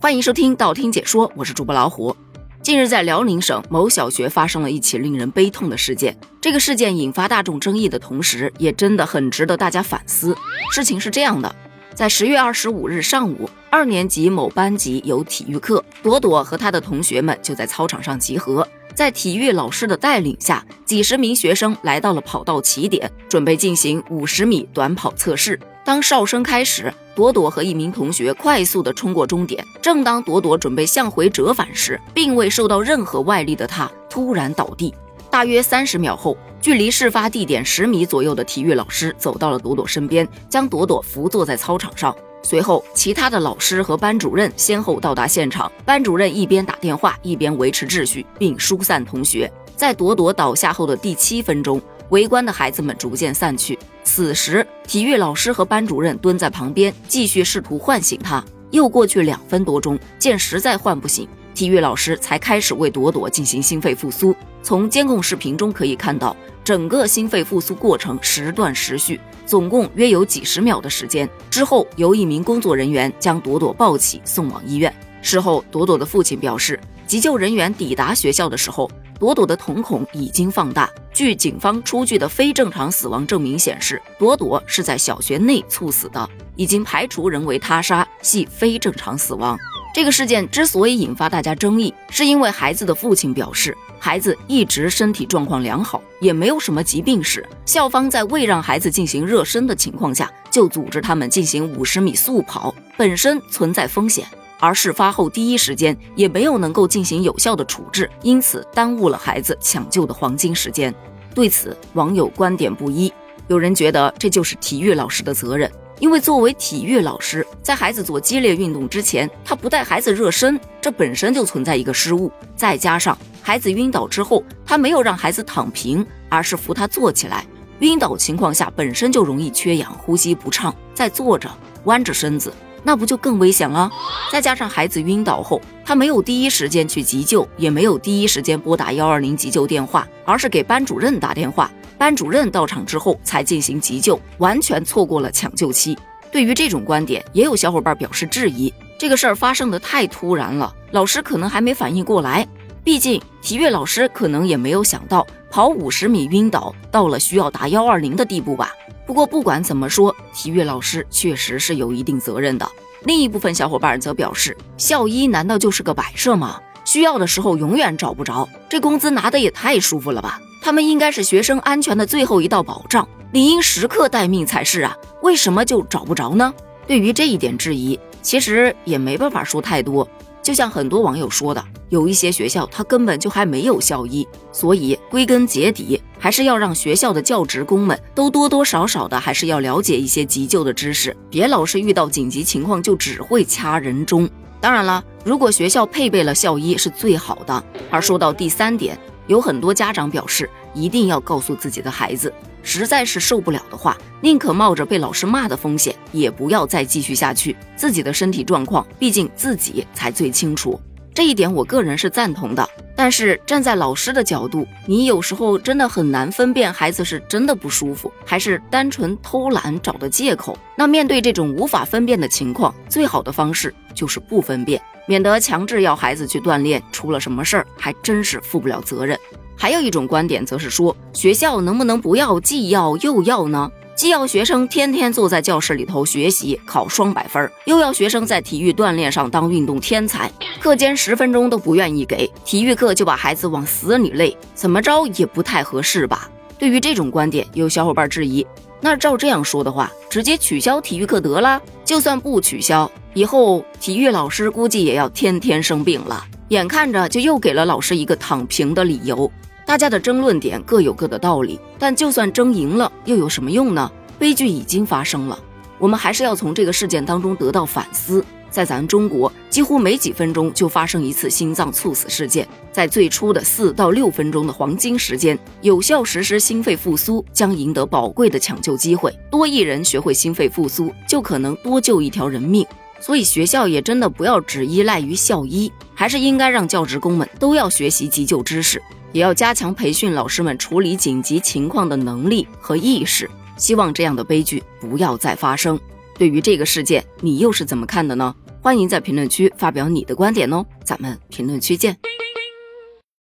欢迎收听道听解说，我是主播老虎。近日，在辽宁省某小学发生了一起令人悲痛的事件。这个事件引发大众争议的同时，也真的很值得大家反思。事情是这样的，在十月二十五日上午，二年级某班级有体育课，朵朵和她的同学们就在操场上集合。在体育老师的带领下，几十名学生来到了跑道起点，准备进行五十米短跑测试。当哨声开始，朵朵和一名同学快速地冲过终点。正当朵朵准备向回折返时，并未受到任何外力的她突然倒地。大约三十秒后，距离事发地点十米左右的体育老师走到了朵朵身边，将朵朵扶坐在操场上。随后，其他的老师和班主任先后到达现场。班主任一边打电话，一边维持秩序，并疏散同学。在朵朵倒下后的第七分钟。围观的孩子们逐渐散去，此时体育老师和班主任蹲在旁边，继续试图唤醒他。又过去两分多钟，见实在唤不醒，体育老师才开始为朵朵进行心肺复苏。从监控视频中可以看到，整个心肺复苏过程时断时续，总共约有几十秒的时间。之后，由一名工作人员将朵朵抱起送往医院。事后，朵朵的父亲表示，急救人员抵达学校的时候。朵朵的瞳孔已经放大。据警方出具的非正常死亡证明显示，朵朵是在小学内猝死的，已经排除人为他杀，系非正常死亡。这个事件之所以引发大家争议，是因为孩子的父亲表示，孩子一直身体状况良好，也没有什么疾病史。校方在未让孩子进行热身的情况下，就组织他们进行五十米速跑，本身存在风险。而事发后第一时间也没有能够进行有效的处置，因此耽误了孩子抢救的黄金时间。对此，网友观点不一。有人觉得这就是体育老师的责任，因为作为体育老师，在孩子做激烈运动之前，他不带孩子热身，这本身就存在一个失误。再加上孩子晕倒之后，他没有让孩子躺平，而是扶他坐起来。晕倒情况下本身就容易缺氧，呼吸不畅，再坐着弯着身子。那不就更危险了？再加上孩子晕倒后，他没有第一时间去急救，也没有第一时间拨打幺二零急救电话，而是给班主任打电话，班主任到场之后才进行急救，完全错过了抢救期。对于这种观点，也有小伙伴表示质疑：这个事儿发生的太突然了，老师可能还没反应过来。毕竟体育老师可能也没有想到跑五十米晕倒到了需要打幺二零的地步吧。不过不管怎么说，体育老师确实是有一定责任的。另一部分小伙伴则表示，校医难道就是个摆设吗？需要的时候永远找不着，这工资拿的也太舒服了吧？他们应该是学生安全的最后一道保障，理应时刻待命才是啊！为什么就找不着呢？对于这一点质疑，其实也没办法说太多。就像很多网友说的，有一些学校它根本就还没有校医，所以归根结底还是要让学校的教职工们都多多少少的还是要了解一些急救的知识，别老是遇到紧急情况就只会掐人中。当然了，如果学校配备了校医是最好的。而说到第三点，有很多家长表示一定要告诉自己的孩子。实在是受不了的话，宁可冒着被老师骂的风险，也不要再继续下去。自己的身体状况，毕竟自己才最清楚。这一点我个人是赞同的。但是站在老师的角度，你有时候真的很难分辨孩子是真的不舒服，还是单纯偷懒找的借口。那面对这种无法分辨的情况，最好的方式就是不分辨，免得强制要孩子去锻炼，出了什么事儿还真是负不了责任。还有一种观点，则是说学校能不能不要既要又要呢？既要学生天天坐在教室里头学习考双百分，又要学生在体育锻炼上当运动天才，课间十分钟都不愿意给，体育课就把孩子往死里累，怎么着也不太合适吧？对于这种观点，有小伙伴质疑：那照这样说的话，直接取消体育课得了？就算不取消，以后体育老师估计也要天天生病了。眼看着就又给了老师一个躺平的理由。大家的争论点各有各的道理，但就算争赢了，又有什么用呢？悲剧已经发生了，我们还是要从这个事件当中得到反思。在咱中国，几乎每几分钟就发生一次心脏猝死事件，在最初的四到六分钟的黄金时间，有效实施心肺复苏，将赢得宝贵的抢救机会。多一人学会心肺复苏，就可能多救一条人命。所以学校也真的不要只依赖于校医，还是应该让教职工们都要学习急救知识。也要加强培训老师们处理紧急情况的能力和意识，希望这样的悲剧不要再发生。对于这个事件，你又是怎么看的呢？欢。迎在评论区发表你的观点哦，咱们评论区见。